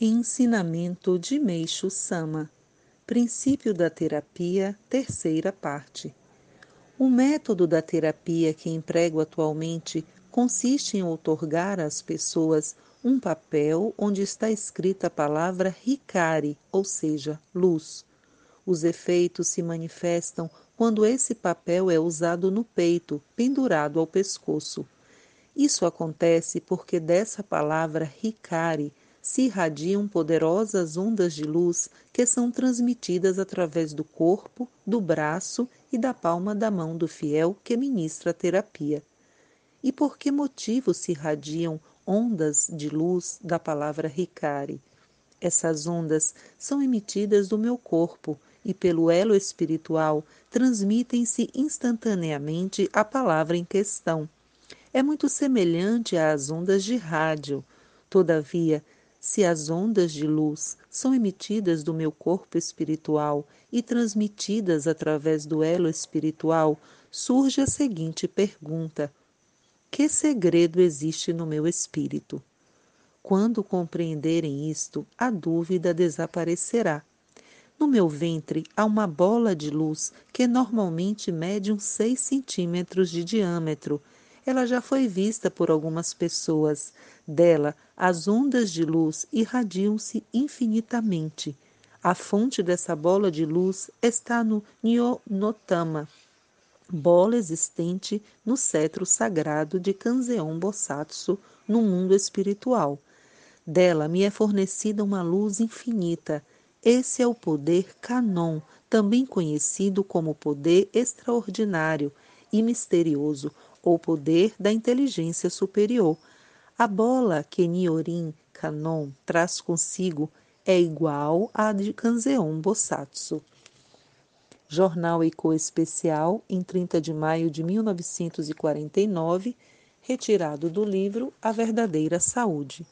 Ensinamento de Meixo Sama Princípio da Terapia, terceira parte. O método da terapia que emprego atualmente consiste em outorgar às pessoas um papel onde está escrita a palavra Hikari, ou seja, luz. Os efeitos se manifestam quando esse papel é usado no peito, pendurado ao pescoço. Isso acontece porque dessa palavra Hikari se irradiam poderosas ondas de luz que são transmitidas através do corpo, do braço e da palma da mão do fiel que ministra a terapia. E por que motivo se irradiam ondas de luz da palavra Ricari? Essas ondas são emitidas do meu corpo e, pelo elo espiritual, transmitem-se instantaneamente a palavra em questão. É muito semelhante às ondas de rádio. Todavia, se as ondas de luz são emitidas do meu corpo espiritual e transmitidas através do elo espiritual, surge a seguinte pergunta: Que segredo existe no meu espírito? Quando compreenderem isto, a dúvida desaparecerá. No meu ventre há uma bola de luz que normalmente mede uns 6 centímetros de diâmetro ela já foi vista por algumas pessoas. Dela, as ondas de luz irradiam-se infinitamente. A fonte dessa bola de luz está no Nyonotama, bola existente no cetro sagrado de Kanzeon Bosatsu, no mundo espiritual. Dela me é fornecida uma luz infinita. Esse é o poder Kanon, também conhecido como poder extraordinário e misterioso, ou poder da inteligência superior. A bola que Niorin Kanon traz consigo é igual à de Kanzeon Bosatsu. Jornal Eco Especial, em 30 de maio de 1949, retirado do livro A Verdadeira Saúde.